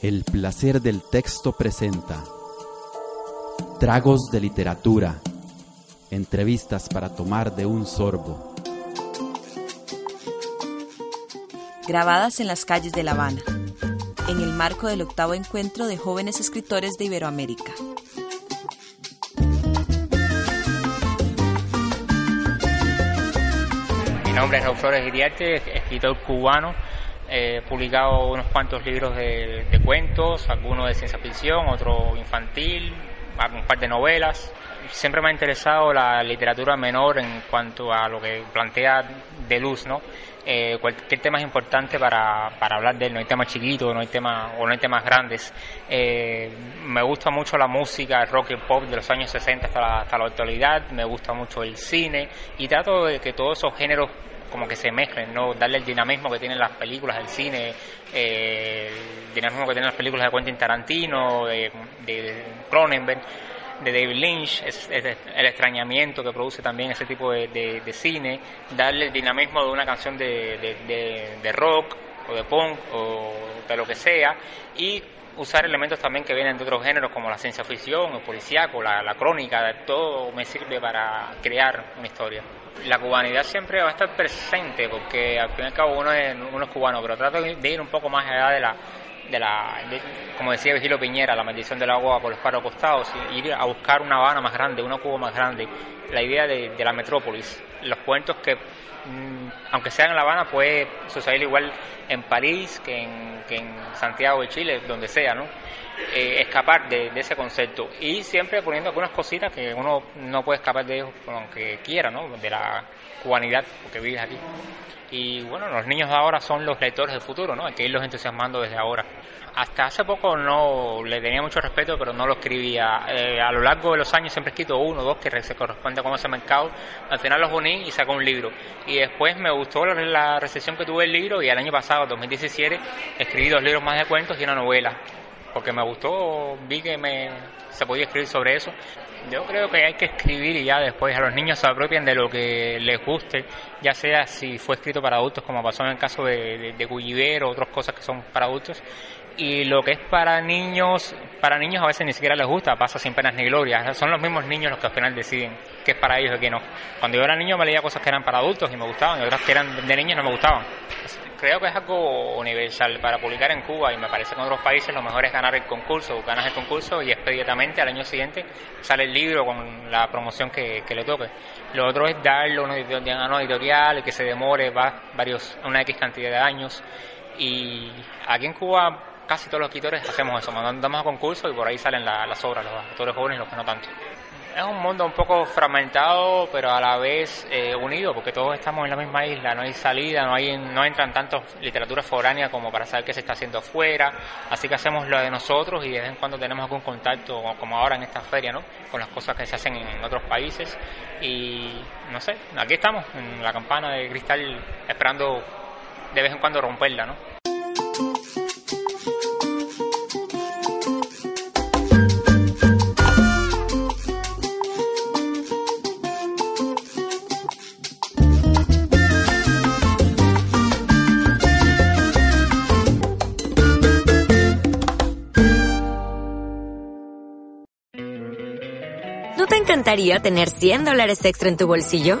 El placer del texto presenta Tragos de literatura. Entrevistas para tomar de un sorbo. Grabadas en las calles de La Habana, en el marco del octavo encuentro de jóvenes escritores de Iberoamérica. Mi nombre es Raúl Flores Iriarte, escritor cubano He publicado unos cuantos libros de, cuentos, algunos de ciencia ficción, otro infantil, un par de novelas. Siempre me ha interesado la literatura menor en cuanto a lo que plantea de luz, ¿no? Eh, cualquier tema es importante para, hablar de él, no hay temas chiquitos, no hay temas, o no hay temas grandes. Eh, me gusta mucho la música, el rock y el pop de los años 60 hasta la, hasta la actualidad, me gusta mucho el cine y trato de que todos esos géneros como que se mezclen, ¿no? Darle el dinamismo que tienen las películas, el cine, eh, el dinamismo que tienen las películas de Quentin Tarantino, de, Cronenberg, de David Lynch, el extrañamiento que produce también ese tipo de, cine, darle el dinamismo de una canción de rock o de punk o de lo que sea y usar elementos también que vienen de otros géneros como la ciencia ficción, el policíaco, la, la crónica, todo me sirve para crear una historia. La cubanidad siempre va a estar presente porque al fin y al cabo uno es, uno es cubano, pero trato de ir un poco más allá de la, de la, como decía Vigilio Piñera, la maldición del agua por los cuatro costados, ir a buscar una Habana más grande, una Cuba más grande, la idea de, de la metrópolis, los cuentos que Mm, aunque sea en La Habana, puede suceder igual en París que en, que Santiago de Chile, donde sea, ¿no? Eh, escapar de, ese concepto y siempre poniendo algunas cositas que uno no puede escapar de ellos, aunque quiera, ¿no? De la cubanidad, porque vives aquí. Y bueno, los niños de ahora son los lectores del futuro, ¿no? Hay que irlos entusiasmando desde ahora. Hasta hace poco no le tenía mucho respeto, pero no lo escribía. Eh, a lo largo de los años siempre he escrito uno o dos que se corresponde con ese mercado. Al final los uní y saco un libro. Y después me gustó la recepción que tuve el libro y el año pasado, 2017, escribí dos libros más de cuentos y una novela. Porque me gustó, vi que me, se podía escribir sobre eso. Yo creo que hay que escribir y ya después a los niños se apropien de lo que les guste, ya sea si fue escrito para adultos, como pasó en el caso de, de, Gulliver o otras cosas que son para adultos, y lo que es para niños, para niños a veces ni siquiera les gusta, pasa sin penas ni glorias. Son los mismos niños los que al final deciden qué es para ellos y qué no. Cuando yo era niño me leía cosas que eran para adultos y me gustaban, y otras que eran de niños no me gustaban. Creo que es algo universal para publicar en Cuba y me parece que en otros países lo mejor es ganar el concurso, ganas el concurso y expedientamente al año siguiente sale el libro con la promoción que, le toque. Lo otro es darlo a una editorial y que se demore va varios, una X cantidad de años. Y aquí en Cuba casi todos los escritores hacemos eso, mandamos a concursos y por ahí salen las obras, los autores jóvenes y los que no tanto. Es un mundo un poco fragmentado, pero a la vez eh, unido, porque todos estamos en la misma isla, no hay salida, no hay no entran tantos literatura foránea como para saber qué se está haciendo afuera, así que hacemos lo de nosotros y de vez en cuando tenemos algún contacto, como ahora en esta feria, ¿no? con las cosas que se hacen en otros países y no sé, aquí estamos, en la campana de cristal, esperando de vez en cuando romperla, ¿no? encantaría tener 100 dólares extra en tu bolsillo?